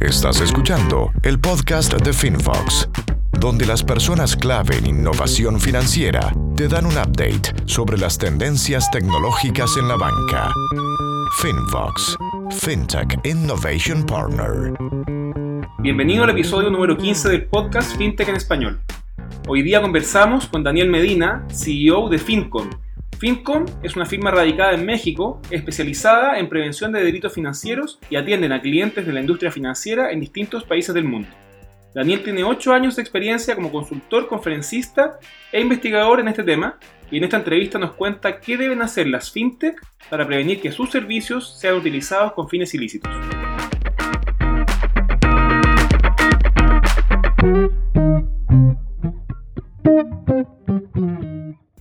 Estás escuchando el podcast de FinFox, donde las personas clave en innovación financiera te dan un update sobre las tendencias tecnológicas en la banca. FinFox, FinTech Innovation Partner. Bienvenido al episodio número 15 del podcast FinTech en Español. Hoy día conversamos con Daniel Medina, CEO de FinCon, FinCom es una firma radicada en México, especializada en prevención de delitos financieros y atienden a clientes de la industria financiera en distintos países del mundo. Daniel tiene 8 años de experiencia como consultor, conferencista e investigador en este tema y en esta entrevista nos cuenta qué deben hacer las fintech para prevenir que sus servicios sean utilizados con fines ilícitos.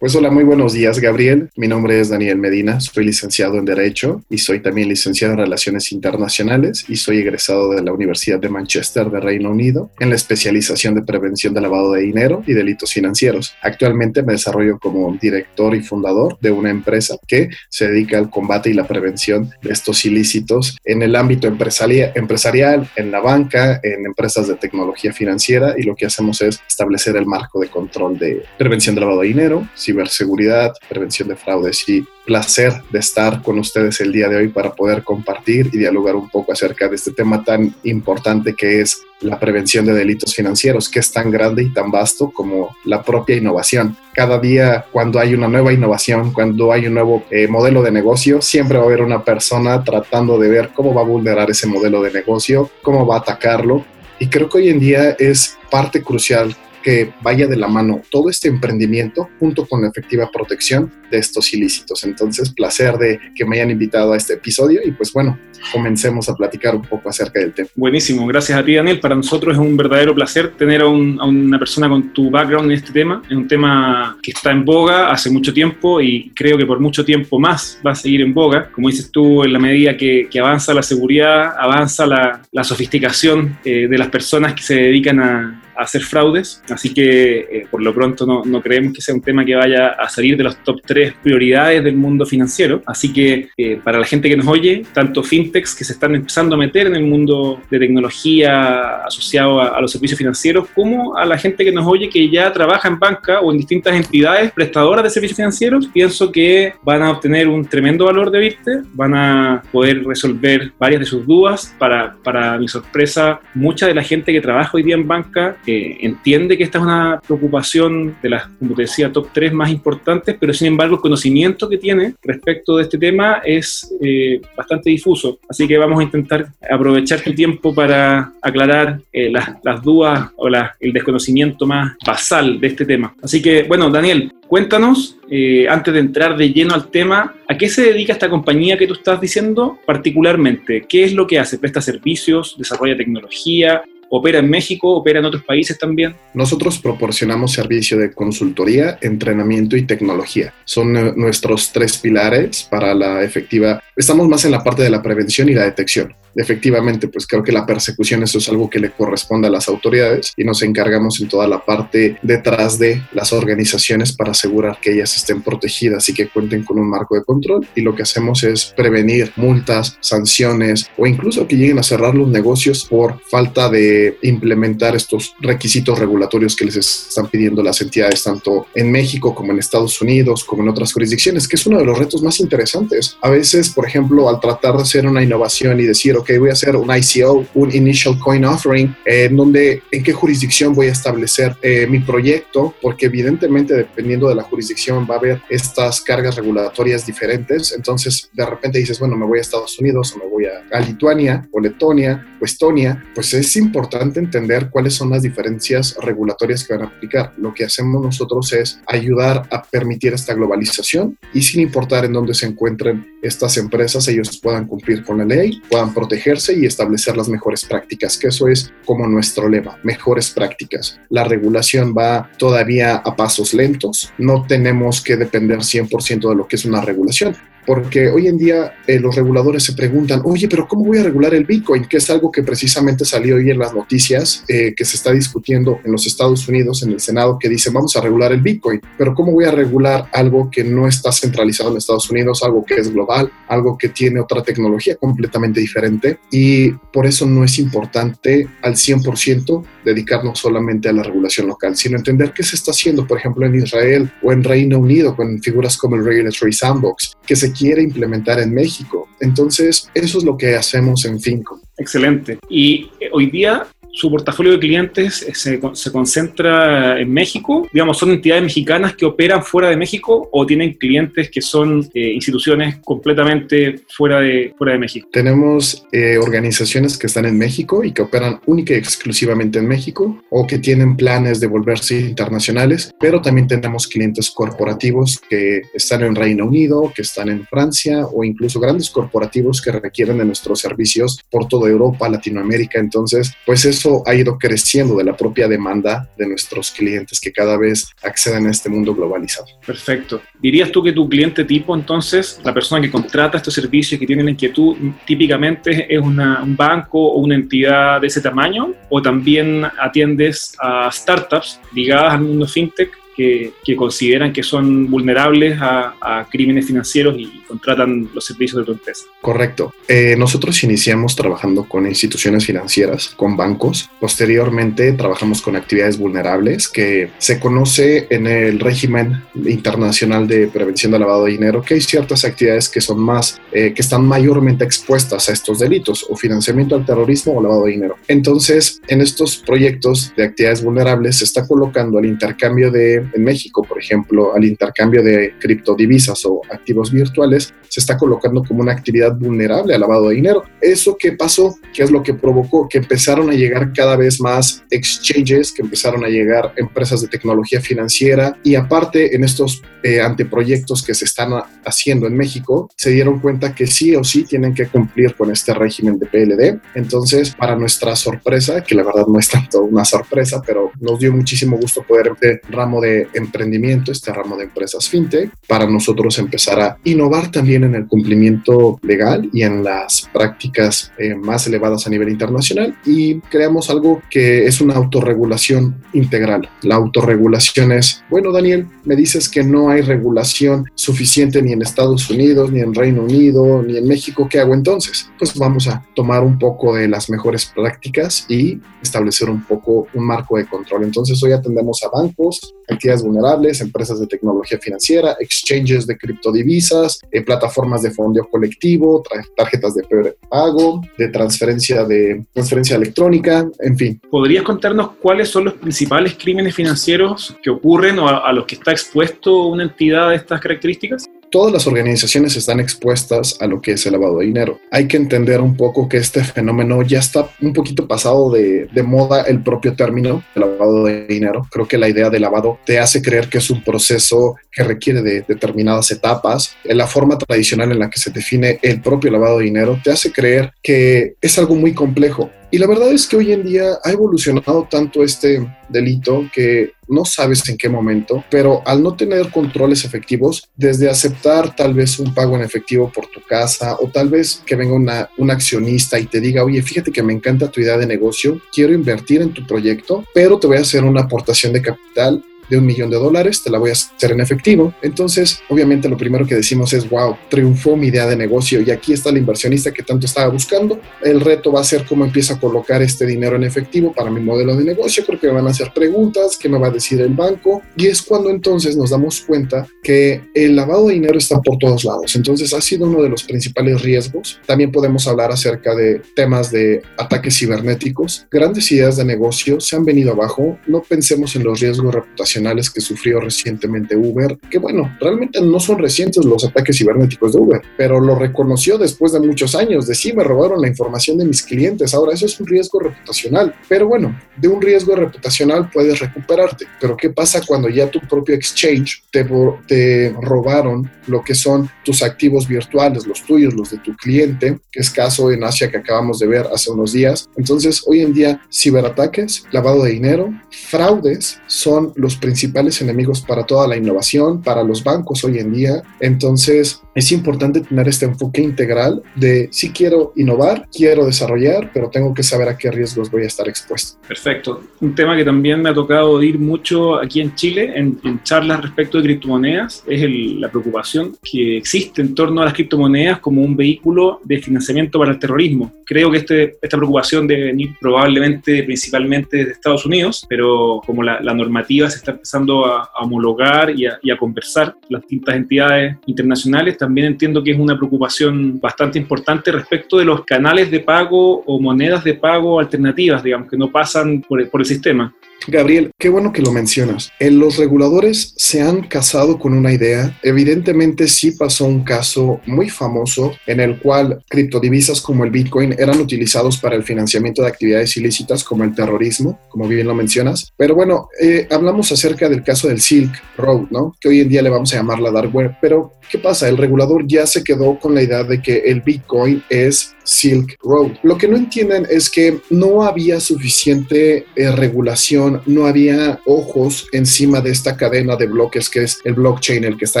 Pues hola, muy buenos días, Gabriel. Mi nombre es Daniel Medina, soy licenciado en Derecho y soy también licenciado en Relaciones Internacionales y soy egresado de la Universidad de Manchester de Reino Unido en la especialización de prevención de lavado de dinero y delitos financieros. Actualmente me desarrollo como director y fundador de una empresa que se dedica al combate y la prevención de estos ilícitos en el ámbito empresarial, en la banca, en empresas de tecnología financiera y lo que hacemos es establecer el marco de control de prevención de lavado de dinero, ciberseguridad, prevención de fraudes y placer de estar con ustedes el día de hoy para poder compartir y dialogar un poco acerca de este tema tan importante que es la prevención de delitos financieros, que es tan grande y tan vasto como la propia innovación. Cada día cuando hay una nueva innovación, cuando hay un nuevo eh, modelo de negocio, siempre va a haber una persona tratando de ver cómo va a vulnerar ese modelo de negocio, cómo va a atacarlo. Y creo que hoy en día es parte crucial que vaya de la mano todo este emprendimiento junto con la efectiva protección de estos ilícitos. Entonces, placer de que me hayan invitado a este episodio y pues bueno, comencemos a platicar un poco acerca del tema. Buenísimo, gracias a ti Daniel. Para nosotros es un verdadero placer tener a, una persona con tu background en este tema. Es un tema que está en boga hace mucho tiempo y creo que por mucho tiempo más va a seguir en boga. Como dices tú, en la medida que, avanza la seguridad, avanza la, sofisticación eh, de las personas que se dedican a, hacer fraudes, así que eh, por lo pronto no, no, creemos que sea un tema que vaya a salir de los top 3 prioridades del mundo financiero, así que eh, para la gente que nos oye, tanto fintechs que se están empezando a meter en el mundo de tecnología asociado a, los servicios financieros, como a la gente que nos oye que ya trabaja en banca o en distintas entidades prestadoras de servicios financieros, pienso que van a obtener un tremendo valor de viste, van a poder resolver varias de sus dudas, para, para mi sorpresa, mucha de la gente que trabaja hoy día en banca entiende que esta es una preocupación de las, como te decía, top 3 más importantes, pero sin embargo el conocimiento que tiene respecto de este tema es eh, bastante difuso. Así que vamos a intentar aprovechar tu tiempo para aclarar eh, las, las, dudas o el desconocimiento más basal de este tema. Así que, bueno, Daniel, cuéntanos, eh, antes de entrar de lleno al tema, ¿a qué se dedica esta compañía que tú estás diciendo particularmente? ¿Qué es lo que hace? ¿Presta servicios? ¿Desarrolla tecnología? Opera en México, opera en otros países también. Nosotros proporcionamos servicio de consultoría, entrenamiento y tecnología. Son eh, nuestros tres pilares para la efectiva. Estamos más en la parte de la prevención y la detección efectivamente, pues creo que la persecución eso es algo que le corresponde a las autoridades y nos encargamos en toda la parte detrás de las organizaciones para asegurar que ellas estén protegidas y que cuenten con un marco de control y lo que hacemos es prevenir multas, sanciones o incluso que lleguen a cerrar los negocios por falta de implementar estos requisitos regulatorios que les están pidiendo las entidades tanto en México como en Estados Unidos como en otras jurisdicciones, que es uno de los retos más interesantes. A veces, por ejemplo, al tratar de hacer una innovación y decir, ok, voy a hacer un ICO, un Initial Coin Offering, eh, en donde, en qué jurisdicción voy a establecer eh, mi proyecto, porque evidentemente dependiendo de la jurisdicción va a haber estas cargas regulatorias diferentes. Entonces, de repente dices, bueno, me voy a Estados Unidos o me voy a, a Lituania o Letonia o Estonia, pues es importante entender cuáles son las diferencias regulatorias que van a aplicar. Lo que hacemos nosotros es ayudar a permitir esta globalización y sin importar en dónde se encuentren estas empresas, ellos puedan cumplir con la ley, puedan proteger protegerse y establecer las mejores prácticas, que eso es como nuestro lema, mejores prácticas. La regulación va todavía a pasos lentos, no tenemos que depender 100% de lo que es una regulación, porque hoy en día eh, los reguladores se preguntan, oye, pero ¿cómo voy a regular el Bitcoin? Que es algo que precisamente salió hoy en las noticias, eh, que se está discutiendo en los Estados Unidos, en el Senado, que dice, vamos a regular el Bitcoin, pero ¿cómo voy a regular algo que no está centralizado en Estados Unidos, algo que es global, algo que tiene otra tecnología completamente diferente? Y por eso no es importante al 100% dedicarnos solamente a la regulación local, sino entender qué se está haciendo, por ejemplo, en Israel o en Reino Unido, con figuras como el Regulatory Sandbox, que se quiere implementar en México. Entonces, eso es lo que hacemos en Finco. Excelente. Y eh, hoy día su portafolio de clientes eh, se, se, concentra en México? Digamos, ¿son entidades mexicanas que operan fuera de México o tienen clientes que son eh, instituciones completamente fuera de, fuera de México? Tenemos eh, organizaciones que están en México y que operan única y exclusivamente en México o que tienen planes de volverse internacionales, pero también tenemos clientes corporativos que están en Reino Unido, que están en Francia o incluso grandes corporativos que requieren de nuestros servicios por toda Europa, Latinoamérica. Entonces, pues es eso ha ido creciendo de la propia demanda de nuestros clientes que cada vez acceden a este mundo globalizado. Perfecto. ¿Dirías tú que tu cliente tipo, entonces, la persona que contrata estos servicios, que tiene la inquietud, típicamente es una, un banco o una entidad de ese tamaño? ¿O también atiendes a startups ligadas al mundo fintech que, consideran que son vulnerables a, crímenes financieros y contratan los servicios de tu empresa. Correcto. Eh, nosotros iniciamos trabajando con instituciones financieras, con bancos. Posteriormente trabajamos con actividades vulnerables que se conoce en el régimen internacional de prevención de lavado de dinero que hay ciertas actividades que son más, eh, que están mayormente expuestas a estos delitos o financiamiento al terrorismo o lavado de dinero. Entonces, en estos proyectos de actividades vulnerables se está colocando el intercambio de en México, por ejemplo, al intercambio de criptodivisas o activos virtuales, se está colocando como una actividad vulnerable al lavado de dinero. ¿Eso qué pasó? ¿Qué es lo que provocó? Que empezaron a llegar cada vez más exchanges, que empezaron a llegar empresas de tecnología financiera y aparte en estos eh, anteproyectos que se están haciendo en México, se dieron cuenta que sí o sí tienen que cumplir con este régimen de PLD. Entonces, para nuestra sorpresa, que la verdad no es tanto una sorpresa, pero nos dio muchísimo gusto poder ver ramo de emprendimiento, este ramo de empresas fintech, para nosotros empezar a innovar también en el cumplimiento legal y en las prácticas eh, más elevadas a nivel internacional y creamos algo que es una autorregulación integral. La autorregulación es, bueno, Daniel, me dices que no hay regulación suficiente ni en Estados Unidos, ni en Reino Unido, ni en México, ¿qué hago entonces? Pues vamos a tomar un poco de las mejores prácticas y establecer un poco un marco de control. Entonces hoy atendemos a bancos, entidades vulnerables, empresas de tecnología financiera, exchanges de criptodivisas, eh, plataformas de fondeo colectivo, tarjetas de pago, de transferencia de transferencia electrónica, en fin. ¿Podrías contarnos cuáles son los principales crímenes financieros que ocurren o a los que está expuesto una entidad de estas características? Todas las organizaciones están expuestas a lo que es el lavado de dinero. Hay que entender un poco que este fenómeno ya está un poquito pasado de, moda el propio término de lavado de dinero. Creo que la idea de lavado te hace creer que es un proceso que requiere de determinadas etapas. La forma tradicional en la que se define el propio lavado de dinero te hace creer que es algo muy complejo. Y la verdad es que hoy en día ha evolucionado tanto este delito que no sabes en qué momento, pero al no tener controles efectivos, desde aceptar tal vez un pago en efectivo por tu casa o tal vez que venga una, un accionista y te diga, oye, fíjate que me encanta tu idea de negocio, quiero invertir en tu proyecto, pero te voy a hacer una aportación de capital de un millón de dólares, te la voy a hacer en efectivo. Entonces, obviamente lo primero que decimos es, wow, triunfó mi idea de negocio y aquí está el inversionista que tanto estaba buscando. El reto va a ser cómo empiezo a colocar este dinero en efectivo para mi modelo de negocio, porque me van a hacer preguntas, qué me va a decir el banco. Y es cuando entonces nos damos cuenta que el lavado de dinero está por todos lados. Entonces, ha sido uno de los principales riesgos. También podemos hablar acerca de temas de ataques cibernéticos. Grandes ideas de negocio se han venido abajo. No pensemos en los riesgos reputacionales que sufrió recientemente Uber, que bueno, realmente no son recientes los ataques cibernéticos de Uber, pero lo reconoció después de muchos años, de sí me robaron la información de mis clientes, ahora eso es un riesgo reputacional, pero bueno, de un riesgo reputacional puedes recuperarte, pero ¿qué pasa cuando ya tu propio exchange te, te robaron lo que son tus activos virtuales, los tuyos, los de tu cliente, que es caso en Asia que acabamos de ver hace unos días? Entonces, hoy en día, ciberataques, lavado de dinero, fraudes son los principales principales enemigos para toda la innovación, para los bancos hoy en día. Entonces, es importante tener este enfoque integral de si quiero innovar, quiero desarrollar, pero tengo que saber a qué riesgos voy a estar expuesto. Perfecto. Un tema que también me ha tocado oír mucho aquí en Chile, en, charlas respecto de criptomonedas, es la preocupación que existe en torno a las criptomonedas como un vehículo de financiamiento para el terrorismo. Creo que este, esta preocupación debe venir probablemente principalmente de Estados Unidos, pero como la, normativa se está empezando a, homologar y a, y a conversar las distintas entidades internacionales, también entiendo que es una preocupación bastante importante respecto de los canales de pago o monedas de pago alternativas, digamos, que no pasan por el, sistema. Gabriel, qué bueno que lo mencionas. En los reguladores se han casado con una idea. Evidentemente sí pasó un caso muy famoso en el cual criptodivisas como el Bitcoin eran utilizados para el financiamiento de actividades ilícitas como el terrorismo, como bien lo mencionas. Pero bueno, eh, hablamos acerca del caso del Silk Road, ¿no? Que hoy en día le vamos a llamar la dark web. Pero, ¿qué pasa? El regulador ya se quedó con la idea de que el Bitcoin es Silk Road. Lo que no entienden es que no había suficiente eh, regulación, no había ojos encima de esta cadena de bloques que es el blockchain, el que está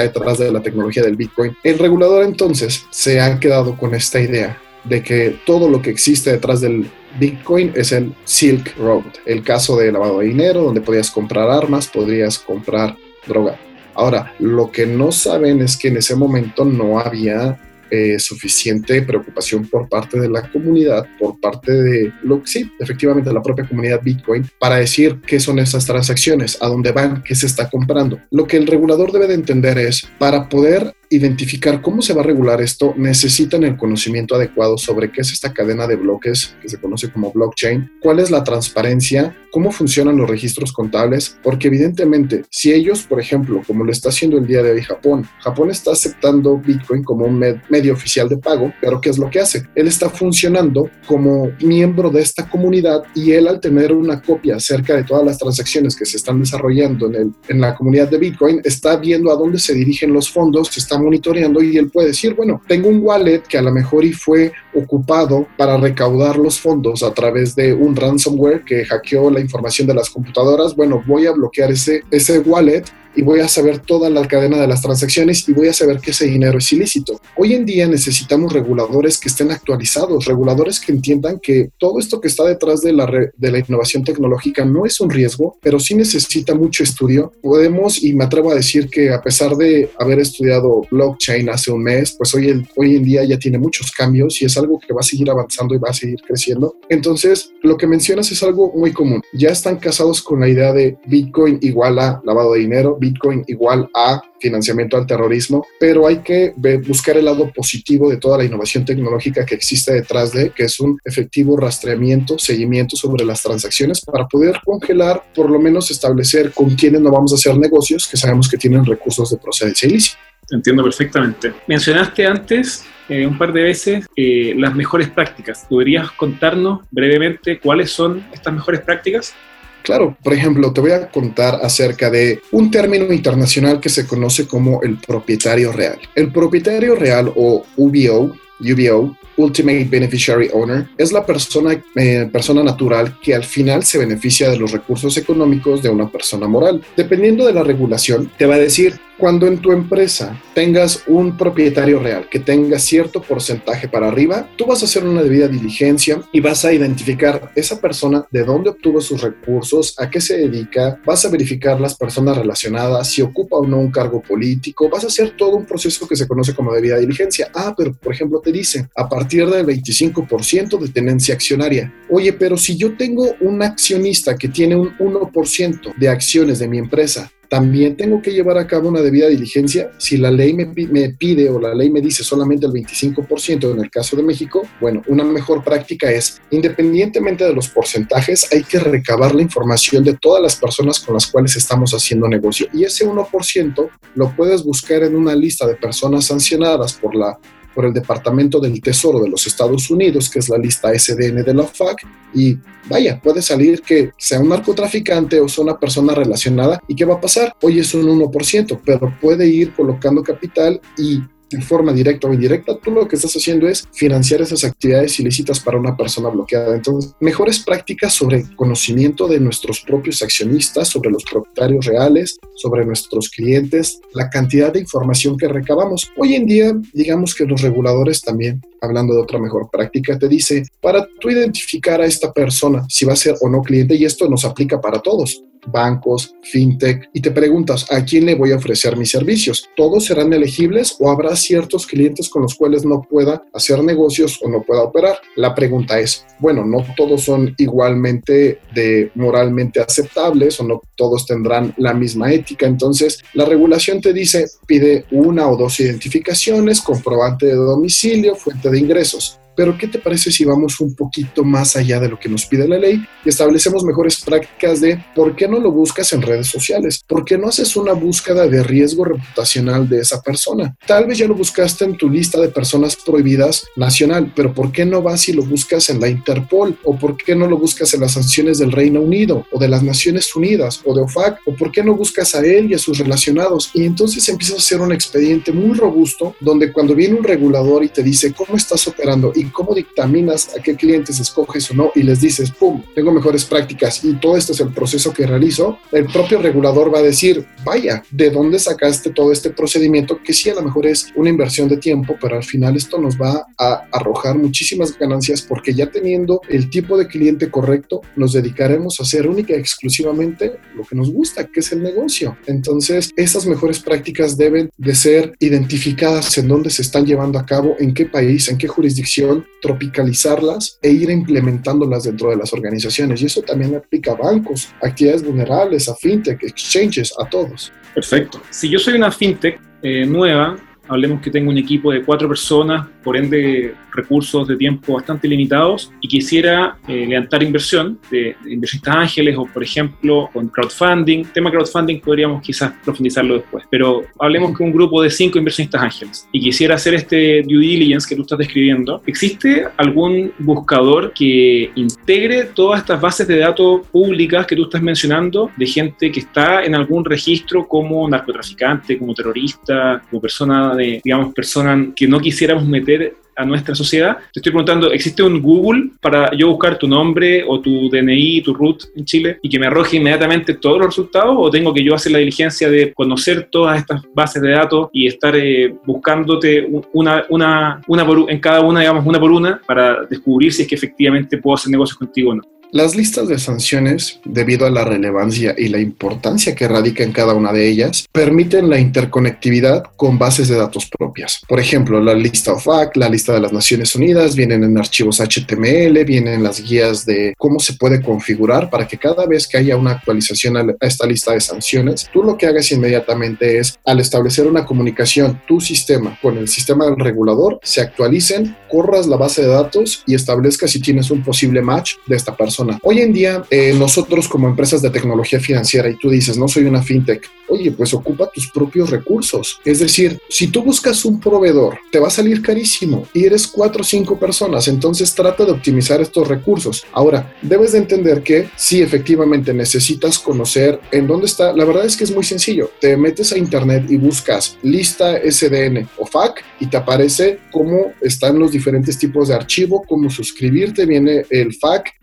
detrás de la tecnología del Bitcoin. El regulador entonces se ha quedado con esta idea de que todo lo que existe detrás del Bitcoin es el Silk Road, el caso de lavado de dinero, donde podías comprar armas, podrías comprar droga. Ahora, lo que no saben es que en ese momento no había eh, suficiente preocupación por parte de la comunidad, por parte de lo sí, efectivamente, la propia comunidad Bitcoin, para decir qué son esas transacciones, a dónde van, qué se está comprando. Lo que el regulador debe de entender es, para poder identificar cómo se va a regular esto, necesitan el conocimiento adecuado sobre qué es esta cadena de bloques que se conoce como blockchain, cuál es la transparencia, cómo funcionan los registros contables, porque evidentemente si ellos, por ejemplo, como lo está haciendo el día de hoy Japón, Japón está aceptando Bitcoin como un medio oficial de pago, pero ¿qué es lo que hace? Él está funcionando como miembro de esta comunidad y él al tener una copia acerca de todas las transacciones que se están desarrollando en, el, en la comunidad de Bitcoin, está viendo a dónde se dirigen los fondos, está monitoreando y él puede decir, bueno, tengo un wallet que a lo mejor y fue ocupado para recaudar los fondos a través de un ransomware que hackeó la información de las computadoras, bueno, voy a bloquear ese, ese wallet y voy a saber toda la cadena de las transacciones y voy a saber que ese dinero es ilícito. Hoy en día necesitamos reguladores que estén actualizados, reguladores que entiendan que todo esto que está detrás de la, de la innovación tecnológica no es un riesgo, pero sí necesita mucho estudio. Podemos, y me atrevo a decir que a pesar de haber estudiado blockchain hace un mes, pues hoy, hoy en día ya tiene muchos cambios y es algo que va a seguir avanzando y va a seguir creciendo. Entonces, lo que mencionas es algo muy común. Ya están casados con la idea de Bitcoin igual a lavado de dinero, Bitcoin igual a financiamiento al terrorismo, pero hay que buscar el lado positivo de toda la innovación tecnológica que existe detrás de, que es un efectivo rastreamiento, seguimiento sobre las transacciones para poder congelar, por lo menos establecer con quiénes no vamos a hacer negocios que sabemos que tienen recursos de procedencia ilícita. Entiendo perfectamente. Mencionaste antes eh, un par de veces eh, las mejores prácticas. ¿Podrías contarnos brevemente cuáles son estas mejores prácticas? Claro, por ejemplo, te voy a contar acerca de un término internacional que se conoce como el propietario real. El propietario real o UBO, UBO Ultimate Beneficiary Owner, es la persona, eh, persona natural que al final se beneficia de los recursos económicos de una persona moral. Dependiendo de la regulación, te va a decir cuando en tu empresa tengas un propietario real que tenga cierto porcentaje para arriba, tú vas a hacer una debida diligencia y vas a identificar esa persona de dónde obtuvo sus recursos, a qué se dedica, vas a verificar las personas relacionadas, si ocupa o no un cargo político, vas a hacer todo un proceso que se conoce como debida diligencia. Ah, pero por ejemplo te dice, a partir del 25% de tenencia accionaria. Oye, pero si yo tengo un accionista que tiene un 1% de acciones de mi empresa, también tengo que llevar a cabo una debida diligencia. Si la ley me, pide o la ley me dice solamente el 25% en el caso de México, bueno, una mejor práctica es, independientemente de los porcentajes, hay que recabar la información de todas las personas con las cuales estamos haciendo negocio. Y ese 1% lo puedes buscar en una lista de personas sancionadas por la por el Departamento del Tesoro de los Estados Unidos, que es la lista SDN de la FAC, y vaya, puede salir que sea un narcotraficante o sea una persona relacionada, ¿y qué va a pasar? Hoy es un 1%, pero puede ir colocando capital y de forma directa o indirecta, tú lo que estás haciendo es financiar esas actividades ilícitas para una persona bloqueada. Entonces, mejores prácticas sobre conocimiento de nuestros propios accionistas, sobre los propietarios reales, sobre nuestros clientes, la cantidad de información que recabamos. Hoy en día, digamos que los reguladores también, hablando de otra mejor práctica, te dice, para tú identificar a esta persona, si va a ser o no cliente, y esto nos aplica para todos bancos, fintech, y te preguntas, ¿a quién le voy a ofrecer mis servicios? ¿Todos serán elegibles o habrá ciertos clientes con los cuales no pueda hacer negocios o no pueda operar? La pregunta es, bueno, no todos son igualmente de moralmente aceptables o no todos tendrán la misma ética, entonces la regulación te dice, pide una o dos identificaciones, comprobante de domicilio, fuente de ingresos. Pero ¿qué te parece si vamos un poquito más allá de lo que nos pide la ley y establecemos mejores prácticas de por qué no lo buscas en redes sociales? ¿Por qué no haces una búsqueda de riesgo reputacional de esa persona? Tal vez ya lo buscaste en tu lista de personas prohibidas nacional, pero ¿por qué no vas y lo buscas en la Interpol? ¿O por qué no lo buscas en las sanciones del Reino Unido o de las Naciones Unidas o de OFAC? ¿O por qué no buscas a él y a sus relacionados? Y entonces empiezas a hacer un expediente muy robusto donde cuando viene un regulador y te dice cómo estás operando y cómo dictaminas a qué clientes escoges o no y les dices, ¡pum!, tengo mejores prácticas y todo este es el proceso que realizo, el propio regulador va a decir, vaya, ¿de dónde sacaste todo este procedimiento? Que sí, a lo mejor es una inversión de tiempo, pero al final esto nos va a arrojar muchísimas ganancias porque ya teniendo el tipo de cliente correcto, nos dedicaremos a hacer única y exclusivamente lo que nos gusta, que es el negocio. Entonces, esas mejores prácticas deben de ser identificadas en dónde se están llevando a cabo, en qué país, en qué jurisdicción, tropicalizarlas e ir implementándolas dentro de las organizaciones. Y eso también aplica a bancos, actividades vulnerables, a fintech, exchanges, a todos. Perfecto. Si yo soy una fintech eh, nueva, hablemos que tengo un equipo de cuatro personas, por ende recursos de tiempo bastante limitados y quisiera eh, levantar inversión de, inversionistas ángeles o, por ejemplo, con crowdfunding. Tema crowdfunding podríamos quizás profundizarlo después, pero hablemos que un grupo de cinco inversionistas ángeles y quisiera hacer este due diligence que tú estás describiendo. ¿Existe algún buscador que integre todas estas bases de datos públicas que tú estás mencionando de gente que está en algún registro como narcotraficante, como terrorista, como persona de, digamos, persona que no quisiéramos meter a nuestra sociedad. Te estoy preguntando, ¿existe un Google para yo buscar tu nombre o tu DNI, tu root en Chile y que me arroje inmediatamente todos los resultados? ¿O tengo que yo hacer la diligencia de conocer todas estas bases de datos y estar eh, buscándote una, una, una en cada una, digamos, una por una para descubrir si es que efectivamente puedo hacer negocios contigo o no? Las listas de sanciones, debido a la relevancia y la importancia que radica en cada una de ellas, permiten la interconectividad con bases de datos propias. Por ejemplo, la lista OFAC, la lista de las Naciones Unidas, vienen en archivos HTML, vienen en las guías de cómo se puede configurar para que cada vez que haya una actualización a esta lista de sanciones, tú lo que hagas inmediatamente es, al establecer una comunicación, tu sistema con el sistema del regulador, se actualicen, corras la base de datos y establezcas si tienes un posible match de esta persona Hoy en día, eh, nosotros como empresas de tecnología financiera, y tú dices, no soy una fintech, oye, pues ocupa tus propios recursos. Es decir, si tú buscas un proveedor, te va a salir carísimo y eres cuatro o cinco personas, entonces trata de optimizar estos recursos. Ahora, debes de entender que sí, efectivamente necesitas conocer en dónde está. La verdad es que es muy sencillo. Te metes a internet y buscas lista SDN o FAC y te aparece cómo están los diferentes tipos de archivo, cómo suscribirte, viene el FAC,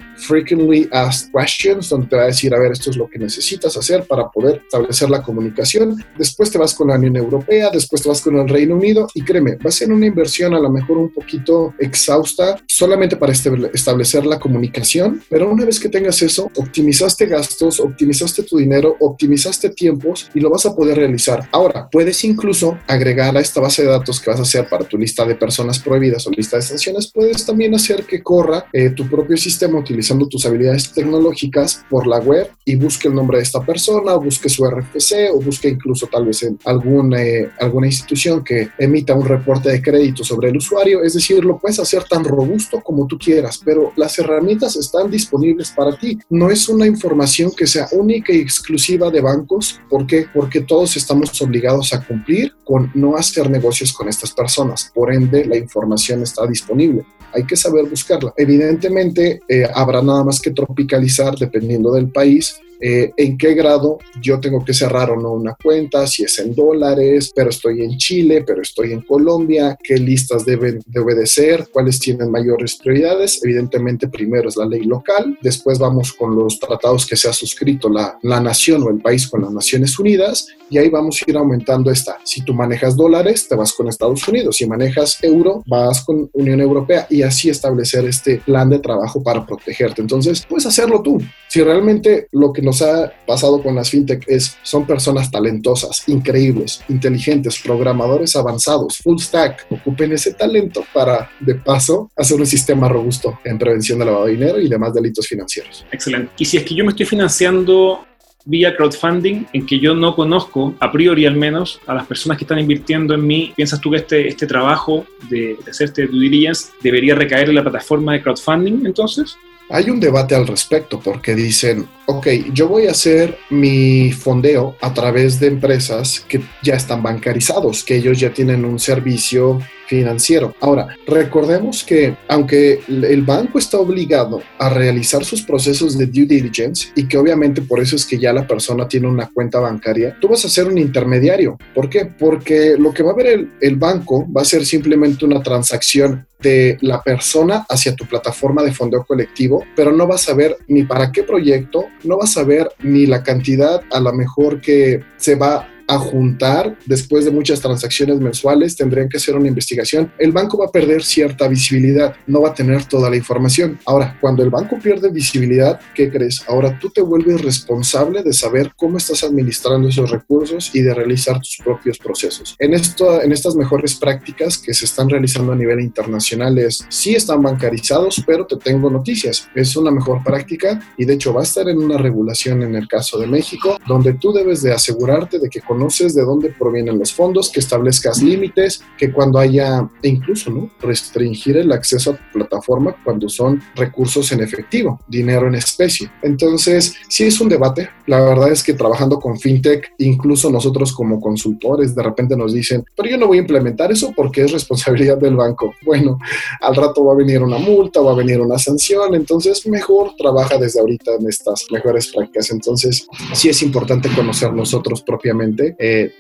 Frequently Asked Questions, donde te va a decir, a ver, esto es lo que necesitas hacer para poder establecer la comunicación. Después te vas con la Unión Europea, después te vas con el Reino Unido y créeme, va a ser una inversión a lo mejor un poquito exhausta solamente para establecer la comunicación, pero una vez que tengas eso, optimizaste gastos, optimizaste tu dinero, optimizaste tiempos y lo vas a poder realizar. Ahora, puedes incluso agregar a esta base de datos que vas a hacer para tu lista de personas prohibidas o lista de sanciones, puedes también hacer que corra eh, tu propio sistema utilizando tus habilidades tecnológicas por la web y busque el nombre de esta persona, o busque su RFC o busque incluso tal vez en alguna, eh, alguna institución que emita un reporte de crédito sobre el usuario. Es decir, lo puedes hacer tan robusto como tú quieras, pero las herramientas están disponibles para ti. No es una información que sea única y exclusiva de bancos. ¿Por qué? Porque todos estamos obligados a cumplir con no hacer negocios con estas personas. Por ende, la información está disponible hay que saber buscarla. Evidentemente, eh, habrá nada más que tropicalizar dependiendo del país eh, en qué grado yo tengo que cerrar o no una cuenta, si es en dólares, pero estoy en Chile, pero estoy en Colombia, qué listas deben de obedecer, cuáles tienen mayores prioridades. Evidentemente, primero es la ley local, después vamos con los tratados que se ha suscrito la, la nación o el país con las Naciones Unidas y ahí vamos a ir aumentando esta. Si tú manejas dólares, te vas con Estados Unidos. Si manejas euro, vas con Unión Europea y así establecer este plan de trabajo para protegerte. Entonces, puedes hacerlo tú. Si realmente lo que nos ha pasado con las fintech es son personas talentosas, increíbles, inteligentes, programadores avanzados, full stack, ocupen ese talento para de paso hacer un sistema robusto en prevención de lavado de dinero y demás delitos financieros. Excelente. Y si es que yo me estoy financiando vía crowdfunding en que yo no conozco, a priori al menos, a las personas que están invirtiendo en mí. ¿Piensas tú que este, este trabajo de, de hacer este due diligence debería recaer en la plataforma de crowdfunding entonces? Hay un debate al respecto porque dicen, ok, yo voy a hacer mi fondeo a través de empresas que ya están bancarizados, que ellos ya tienen un servicio financiero. Ahora, recordemos que aunque el banco está obligado a realizar sus procesos de due diligence y que obviamente por eso es que ya la persona tiene una cuenta bancaria, tú vas a ser un intermediario. ¿Por qué? Porque lo que va a ver el, el banco va a ser simplemente una transacción de la persona hacia tu plataforma de fondeo colectivo, pero no vas a ver ni para qué proyecto, no vas a ver ni la cantidad a lo mejor que se va a juntar después de muchas transacciones mensuales, tendrían que hacer una investigación. El banco va a perder cierta visibilidad, no va a tener toda la información. Ahora, cuando el banco pierde visibilidad, ¿qué crees? Ahora tú te vuelves responsable de saber cómo estás administrando esos recursos y de realizar tus propios procesos. En, esto, en estas mejores prácticas que se están realizando a nivel internacional es, sí están bancarizados, pero te tengo noticias. Es una mejor práctica y de hecho va a estar en una regulación en el caso de México, donde tú debes de asegurarte de que con conoces de dónde provienen los fondos, que establezcas límites, que cuando haya, e incluso, ¿no? Restringir el acceso a tu plataforma cuando son recursos en efectivo, dinero en especie. Entonces, sí es un debate. La verdad es que trabajando con FinTech, incluso nosotros como consultores, de repente nos dicen, pero yo no voy a implementar eso porque es responsabilidad del banco. Bueno, al rato va a venir una multa, va a venir una sanción, entonces mejor trabaja desde ahorita en estas mejores prácticas. Entonces, sí es importante conocer nosotros propiamente eh,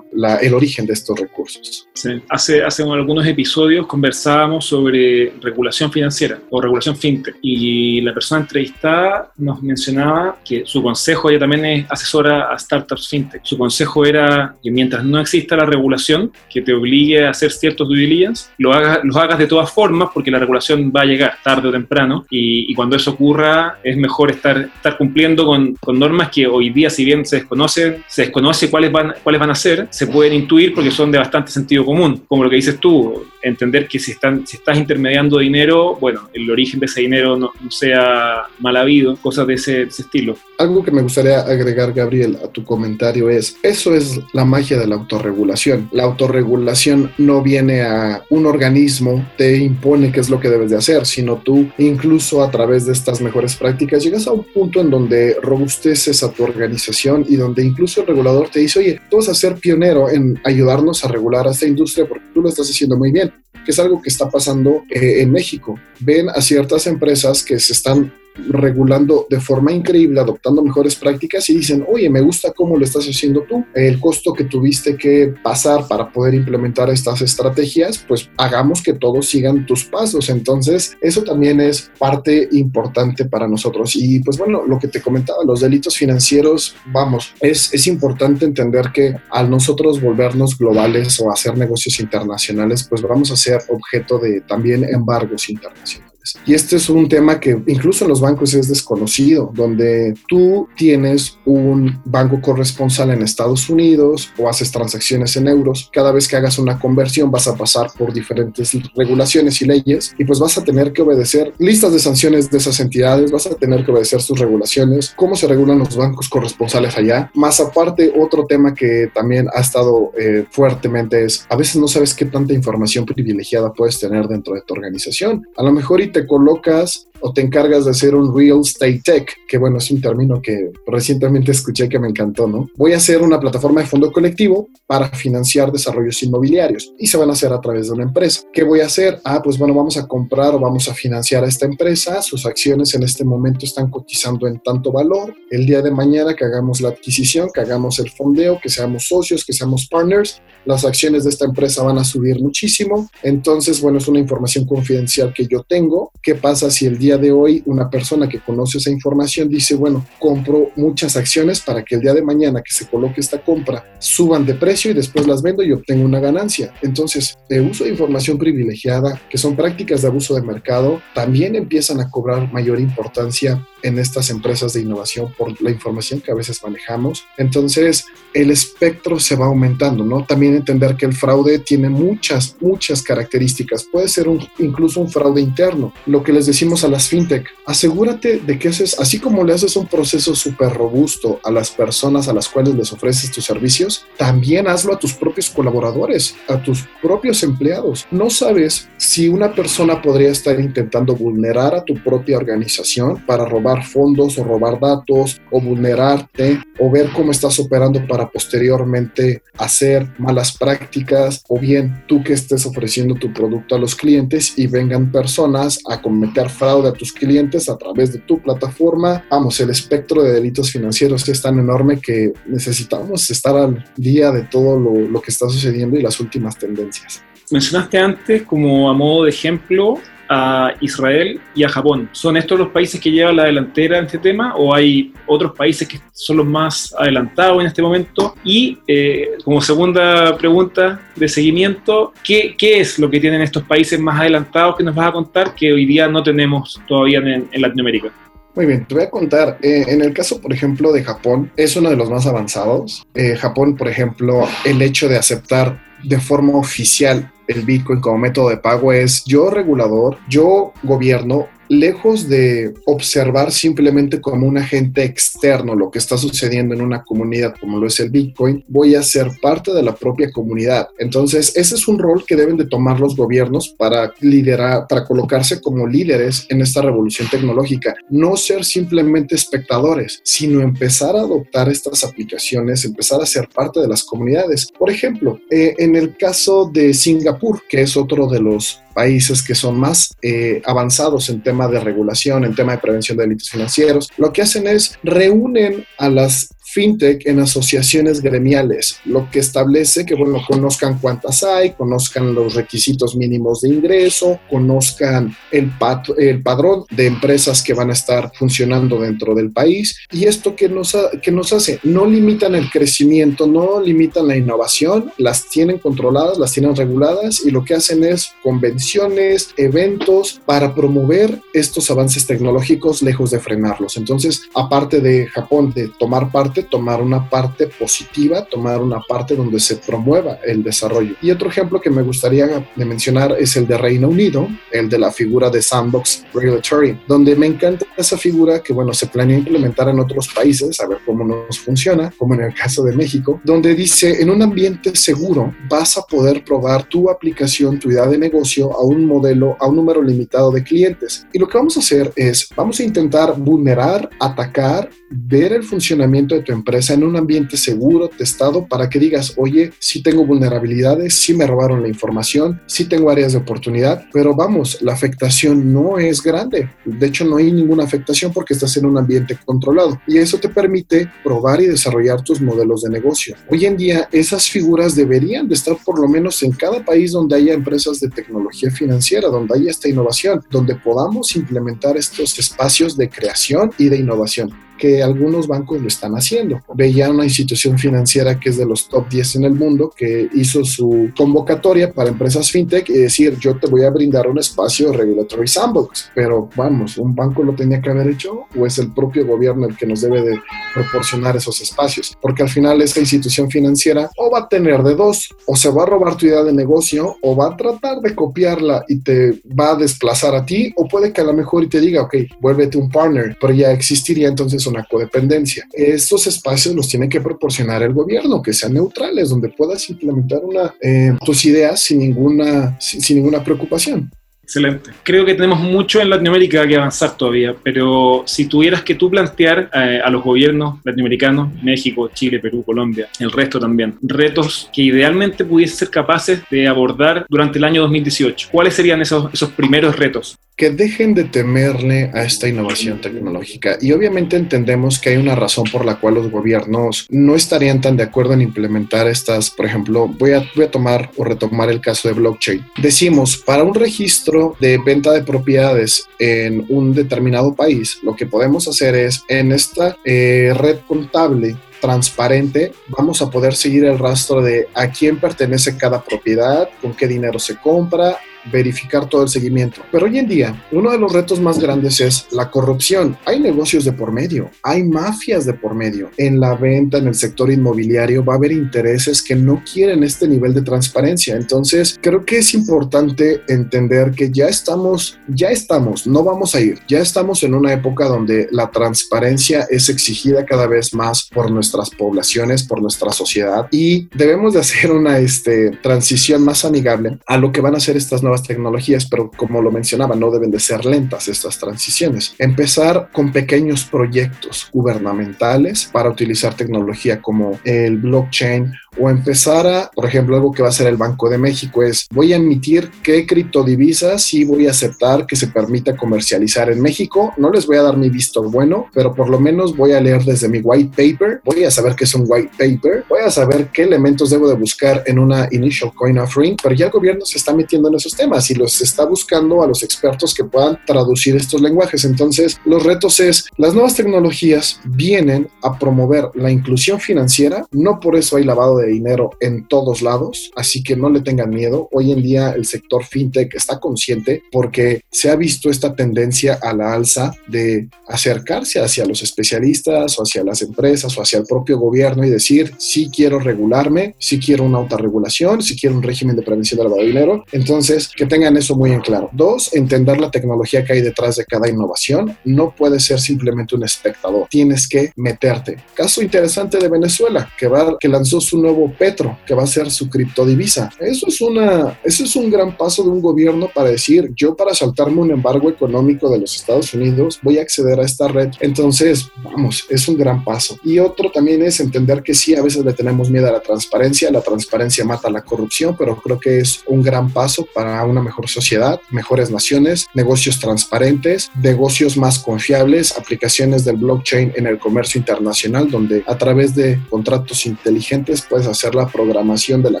el origen de estos recursos. Hace, hace algunos episodios conversábamos sobre regulación financiera o regulación fintech y la persona entrevistada nos mencionaba que su consejo, ella también es asesora a startups fintech, su consejo era que mientras no exista la regulación que te obligue a hacer ciertos due diligence, lo hagas, los hagas de todas formas porque la regulación va a llegar tarde o temprano y, cuando eso ocurra es mejor estar, estar cumpliendo con, con normas que hoy día si bien se desconocen, se desconoce cuáles van cuáles van a ser, se pueden intuir porque son de bastante sentido común, como lo que dices tú, entender que si, están, estás intermediando dinero, bueno, el origen de ese dinero no, sea mal habido, cosas de ese, estilo. Algo que me gustaría agregar, Gabriel, a tu comentario es, eso es la magia de la autorregulación. La autorregulación no viene a un organismo, te impone qué es lo que debes de hacer, sino tú, incluso a través de estas mejores prácticas, llegas a un punto en donde robusteces a tu organización y donde incluso el regulador te dice, oye, tú vas a ser pionero en ayudarnos a regular a esta industria porque tú lo estás haciendo muy bien que es algo que está pasando eh, en México. Ven a ciertas empresas que se están regulando de forma increíble, adoptando mejores prácticas y dicen, oye, me gusta cómo lo estás haciendo tú, el costo que tuviste que pasar para poder implementar estas estrategias, pues hagamos que todos sigan tus pasos. Entonces, eso también es parte importante para nosotros. Y pues bueno, lo que te comentaba, los delitos financieros, vamos, es, es importante entender que al nosotros volvernos globales o hacer negocios internacionales, pues vamos a ser objeto de también embargos internacionales. Y este es un tema que incluso en los bancos es desconocido, donde tú tienes un banco corresponsal en Estados Unidos o haces transacciones en euros. Cada vez que hagas una conversión vas a pasar por diferentes regulaciones y leyes y pues vas a tener que obedecer listas de sanciones de esas entidades, vas a tener que obedecer sus regulaciones, cómo se regulan los bancos corresponsales allá. Más aparte, otro tema que también ha estado eh, fuertemente es, a veces no sabes qué tanta información privilegiada puedes tener dentro de tu organización. A lo mejor y te colocas o te encargas de hacer un real estate tech, que bueno, es un término que recientemente escuché que me encantó, ¿no? Voy a hacer una plataforma de fondo colectivo para financiar desarrollos inmobiliarios y se van a hacer a través de una empresa. ¿Qué voy a hacer? Ah, pues bueno, vamos a comprar o vamos a financiar a esta empresa, sus acciones en este momento están cotizando en tanto valor, el día de mañana que hagamos la adquisición, que hagamos el fondeo, que seamos socios, que seamos partners, las acciones de esta empresa van a subir muchísimo. Entonces, bueno, es una información confidencial que yo tengo. ¿Qué pasa si el día de hoy una persona que conoce esa información dice, bueno, compro muchas acciones para que el día de mañana que se coloque esta compra suban de precio y después las vendo y obtengo una ganancia? Entonces, el uso de información privilegiada, que son prácticas de abuso de mercado, también empiezan a cobrar mayor importancia en estas empresas de innovación por la información que a veces manejamos. Entonces, el espectro se va aumentando, ¿no? También entender que el fraude tiene muchas, muchas características. Puede ser un, incluso un fraude interno. Lo que les decimos a las fintech, asegúrate de que haces, así como le haces un proceso súper robusto a las personas a las cuales les ofreces tus servicios, también hazlo a tus propios colaboradores, a tus propios empleados. No sabes si una persona podría estar intentando vulnerar a tu propia organización para robar fondos o robar datos o vulnerarte o ver cómo estás operando para posteriormente hacer malas prácticas o bien tú que estés ofreciendo tu producto a los clientes y vengan personas a cometer fraude a tus clientes a través de tu plataforma. Vamos, el espectro de delitos financieros es tan enorme que necesitamos estar al día de todo lo, lo que está sucediendo y las últimas tendencias. Mencionaste antes como a modo de ejemplo a Israel y a Japón. ¿Son estos los países que llevan la delantera en este tema o hay otros países que son los más adelantados en este momento? Y eh, como segunda pregunta de seguimiento, ¿qué, ¿qué, es lo que tienen estos países más adelantados que nos vas a contar que hoy día no tenemos todavía en, Latinoamérica? Muy bien, te voy a contar. Eh, en el caso, por ejemplo, de Japón, es uno de los más avanzados. Eh, Japón, por ejemplo, el hecho de aceptar de forma oficial el Bitcoin como método de pago es yo regulador, yo gobierno lejos de observar simplemente como un agente externo lo que está sucediendo en una comunidad como lo es el Bitcoin, voy a ser parte de la propia comunidad. Entonces, ese es un rol que deben de tomar los gobiernos para liderar, para colocarse como líderes en esta revolución tecnológica. No ser simplemente espectadores, sino empezar a adoptar estas aplicaciones, empezar a ser parte de las comunidades. Por ejemplo, eh, en el caso de Singapur, que es otro de los países que son más eh, avanzados en tema de regulación, en tema de prevención de delitos financieros, lo que hacen es reúnen a las fintech en asociaciones gremiales, lo que establece que, bueno, conozcan cuántas hay, conozcan los requisitos mínimos de ingreso, conozcan el, el padrón de empresas que van a estar funcionando dentro del país. Y esto que nos, que nos hace, no limitan el crecimiento, no limitan la innovación, las tienen controladas, las tienen reguladas y lo que hacen es convenciones, eventos para promover estos avances tecnológicos lejos de frenarlos. Entonces, aparte de Japón de tomar parte, tomar una parte positiva, tomar una parte donde se promueva el desarrollo. Y otro ejemplo que me gustaría mencionar es el de Reino Unido, el de la figura de Sandbox Regulatory, donde me encanta esa figura que, bueno, se planea implementar en otros países, a ver cómo nos funciona, como en el caso de México, donde dice, en un ambiente seguro vas a poder probar tu aplicación, tu idea de negocio a un modelo, a un número limitado de clientes. Y lo que vamos a hacer es, vamos a intentar vulnerar, atacar, ver el funcionamiento de tu empresa en un ambiente seguro, testado, para que digas, oye, sí tengo vulnerabilidades, sí me robaron la información, sí tengo áreas de oportunidad, pero vamos, la afectación no es grande. De hecho, no hay ninguna afectación porque estás en un ambiente controlado y eso te permite probar y desarrollar tus modelos de negocio. Hoy en día, esas figuras deberían de estar por lo menos en cada país donde haya empresas de tecnología financiera, donde haya esta innovación, donde podamos implementar estos espacios de creación y de innovación que algunos bancos lo están haciendo. Veía una institución financiera que es de los top 10 en el mundo que hizo su convocatoria para empresas fintech y decir, yo te voy a brindar un espacio regulatory sandbox. Pero vamos, ¿un banco lo tenía que haber hecho o es el propio gobierno el que nos debe de proporcionar esos espacios? Porque al final esa institución financiera o va a tener de dos, o se va a robar tu idea de negocio o va a tratar de copiarla y te va a desplazar a ti o puede que a lo mejor y te diga, ok, vuélvete un partner, pero ya existiría entonces una codependencia. Estos espacios los tiene que proporcionar el gobierno, que sean neutrales, donde puedas implementar eh, tus ideas sin ninguna, sin, ninguna preocupación. Excelente. Creo que tenemos mucho en Latinoamérica que avanzar todavía, pero si tuvieras que tú plantear eh, a los gobiernos latinoamericanos, México, Chile, Perú, Colombia, el resto también, retos que idealmente pudiesen ser capaces de abordar durante el año 2018, ¿cuáles serían esos, esos primeros retos? Que dejen de temerle a esta innovación tecnológica. Y obviamente entendemos que hay una razón por la cual los gobiernos no estarían tan de acuerdo en implementar estas, por ejemplo, voy a, voy a tomar o retomar el caso de blockchain. Decimos, para un registro de venta de propiedades en un determinado país, lo que podemos hacer es en esta eh, red contable transparente, vamos a poder seguir el rastro de a quién pertenece cada propiedad, con qué dinero se compra, verificar todo el seguimiento. Pero hoy en día, uno de los retos más grandes es la corrupción. Hay negocios de por medio, hay mafias de por medio. En la venta, en el sector inmobiliario, va a haber intereses que no quieren este nivel de transparencia. Entonces, creo que es importante entender que ya estamos, ya estamos, no vamos a ir, ya estamos en una época donde la transparencia es exigida cada vez más por nuestras poblaciones, por nuestra sociedad y debemos de hacer una este, transición más amigable a lo que van a ser estas nuevas tecnologías, pero como lo mencionaba, no deben de ser lentas estas transiciones. Empezar con pequeños proyectos gubernamentales para utilizar tecnología como el blockchain o empezar a, por ejemplo, algo que va a hacer el Banco de México es, voy a emitir qué criptodivisas sí voy a aceptar que se permita comercializar en México. No les voy a dar mi visto bueno, pero por lo menos voy a leer desde mi white paper, voy a saber qué es un white paper, voy a saber qué elementos debo de buscar en una initial coin offering, pero ya el gobierno se está metiendo en esos temas y los está buscando a los expertos que puedan traducir estos lenguajes. Entonces, los retos es, las nuevas tecnologías vienen a promover la inclusión financiera, no por eso hay lavado de de dinero en todos lados, así que no le tengan miedo. Hoy en día el sector fintech está consciente porque se ha visto esta tendencia a la alza de acercarse hacia los especialistas o hacia las empresas o hacia el propio gobierno y decir, si quiero regularme, si quiero una autorregulación, si quiero un régimen de prevención del lavado de dinero. Entonces, que tengan eso muy en claro. Dos, entender la tecnología que hay detrás de cada innovación. No puedes ser simplemente un espectador, tienes que meterte. Caso interesante de Venezuela, que, va, que lanzó su nuevo Petro, que va a ser su criptodivisa. Eso es, una, eso es un gran paso de un gobierno para decir, yo para saltarme un embargo económico de los Estados Unidos voy a acceder a esta red. Entonces, vamos, es un gran paso. Y otro también es entender que sí, a veces le tenemos miedo a la transparencia, la transparencia mata la corrupción, pero creo que es un gran paso para una mejor sociedad, mejores naciones, negocios transparentes, negocios más confiables, aplicaciones del blockchain en el comercio internacional, donde a través de contratos inteligentes puedes hacer la programación de la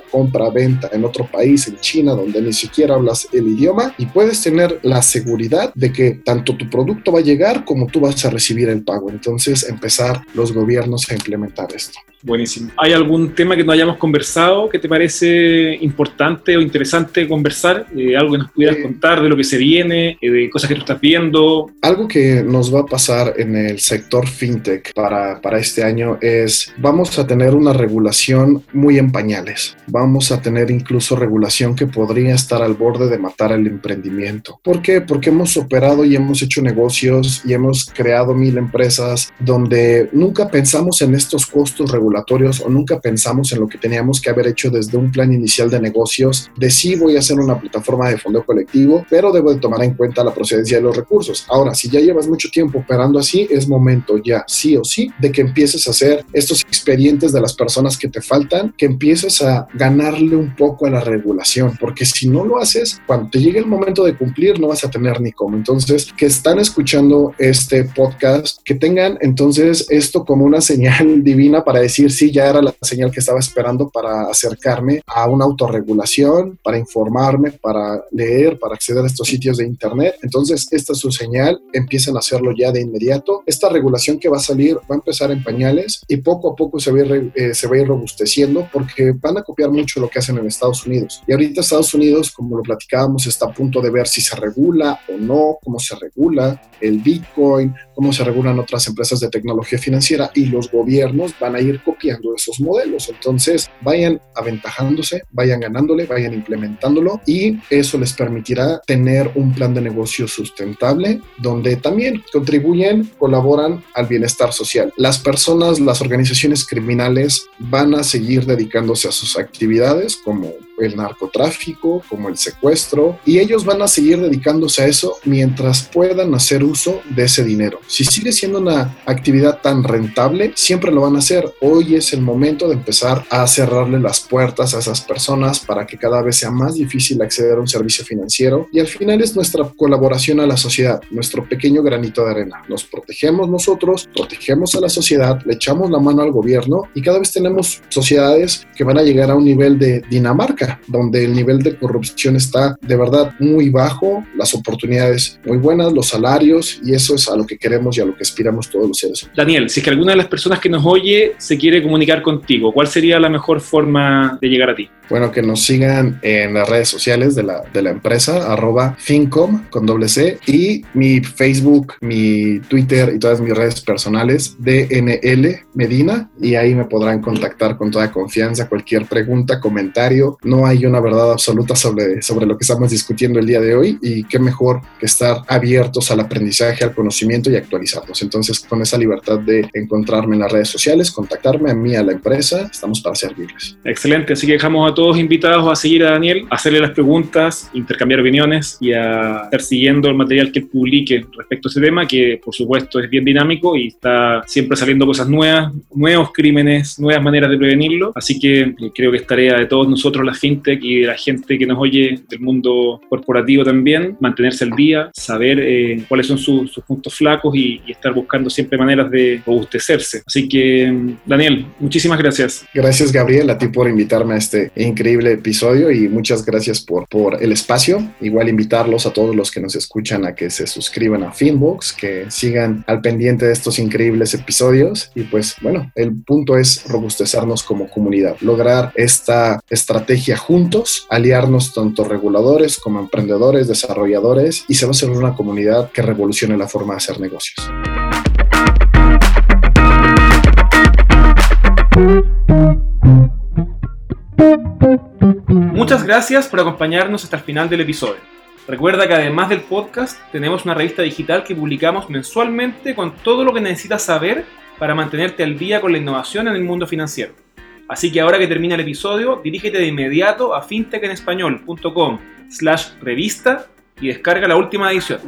compra-venta en otro país, en China, donde ni siquiera hablas el idioma y puedes tener la seguridad de que tanto tu producto va a llegar como tú vas a recibir el pago. Entonces, empezar los gobiernos a implementar esto. Buenísimo. ¿Hay algún tema que no hayamos conversado que te parece importante o interesante conversar? Eh, ¿Algo que nos pudieras eh, contar de lo que se viene, eh, de cosas que tú estás viendo? Algo que nos va a pasar en el sector fintech para, para este año es, vamos a tener una regulación muy en pañales. Vamos a tener incluso regulación que podría estar al borde de matar el emprendimiento. ¿Por qué? Porque hemos operado y hemos hecho negocios y hemos creado mil empresas donde nunca pensamos en estos costos regulatorios o nunca pensamos en lo que teníamos que haber hecho desde un plan inicial de negocios, de sí voy a hacer una plataforma de fondo colectivo, pero debo de tomar en cuenta la procedencia de los recursos. Ahora, si ya llevas mucho tiempo operando así, es momento ya, sí o sí, de que empieces a hacer estos expedientes de las personas que te faltan, que empieces a ganarle un poco a la regulación, porque si no lo haces, cuando te llegue el momento de cumplir, no vas a tener ni cómo. Entonces, que están escuchando este podcast, que tengan entonces esto como una señal divina para decir, sí, ya era la señal que estaba esperando para acercarme a una autorregulación, para informarme, para leer, para acceder a estos sitios de Internet. Entonces, esta es su señal, empiecen a hacerlo ya de inmediato. Esta regulación que va a salir va a empezar en pañales y poco a poco se va a ir, eh, se va a ir robusteciendo porque van a copiar mucho lo que hacen en Estados Unidos. Y ahorita Estados Unidos, como lo platicábamos, está a punto de ver si se regula o no, cómo se regula el Bitcoin, cómo se regulan otras empresas de tecnología financiera y los gobiernos van a ir copiando esos modelos. Entonces, vayan aventajándose, vayan ganándole, vayan implementándolo y eso les permitirá tener un plan de negocio sustentable donde también contribuyen, colaboran al bienestar social. Las personas, las organizaciones criminales van a seguir dedicándose a sus actividades como el narcotráfico, como el secuestro, y ellos van a seguir dedicándose a eso mientras puedan hacer uso de ese dinero. Si sigue siendo una actividad tan rentable, siempre lo van a hacer. Hoy es el momento de empezar a cerrarle las puertas a esas personas para que cada vez sea más difícil acceder a un servicio financiero y al final es nuestra colaboración a la sociedad, nuestro pequeño granito de arena. Nos protegemos nosotros, protegemos a la sociedad, le echamos la mano al gobierno y cada vez tenemos sociedades que van a llegar a un nivel de Dinamarca, donde el nivel de corrupción está de verdad muy bajo, las oportunidades muy buenas, los salarios y eso es a lo que queremos y a lo que aspiramos todos los seres. Daniel, si es que alguna de las personas que nos oye se quiere comunicar contigo, ¿cuál sería la mejor forma de llegar a ti? Bueno, que nos sigan en las redes sociales de la, de la empresa, arroba fincom con doble C y mi Facebook, mi Twitter y todas mis redes personales, DNL Medina, y ahí me podrán contactar con toda confianza, cualquier pregunta, comentario. No hay una verdad absoluta sobre, sobre lo que estamos discutiendo el día de hoy y qué mejor que estar abiertos al aprendizaje, al conocimiento y actualizarnos. Entonces, con esa libertad de encontrarme en las redes sociales, contactarme a mí, a la empresa, estamos para servirles. Excelente, así que dejamos a todos invitados a seguir a Daniel, a hacerle las preguntas, intercambiar opiniones y a estar siguiendo el material que él publique respecto a ese tema, que por supuesto es bien dinámico y está siempre saliendo cosas nuevas, nuevos crímenes, nuevas maneras de prevenirlo. Así que eh, creo que es tarea de todos nosotros, la fintech y la gente que nos oye del mundo corporativo también, mantenerse al día, saber eh, cuáles son sus puntos flacos y, y estar buscando siempre maneras de robustecerse. Así que, mm, Daniel, muchísimas gracias. Gracias, Gabriel, a ti por invitarme a este increíble episodio y muchas gracias por, por el espacio. Igual invitarlos a todos los que nos escuchan a que se suscriban a Finbox, que sigan al pendiente de estos increíbles episodios y pues bueno, el punto es robustecernos como comunidad, lograr esta estrategia juntos, aliarnos tanto reguladores como emprendedores, desarrolladores y se va a hacer una comunidad que revolucione la forma de hacer negocios. Muchas gracias por acompañarnos hasta el final del episodio. Recuerda que además del podcast tenemos una revista digital que publicamos mensualmente con todo lo que necesitas saber para mantenerte al día con la innovación en el mundo financiero. Así que ahora que termina el episodio, dirígete de inmediato a fintechenespañol.com slash revista y descarga la última edición.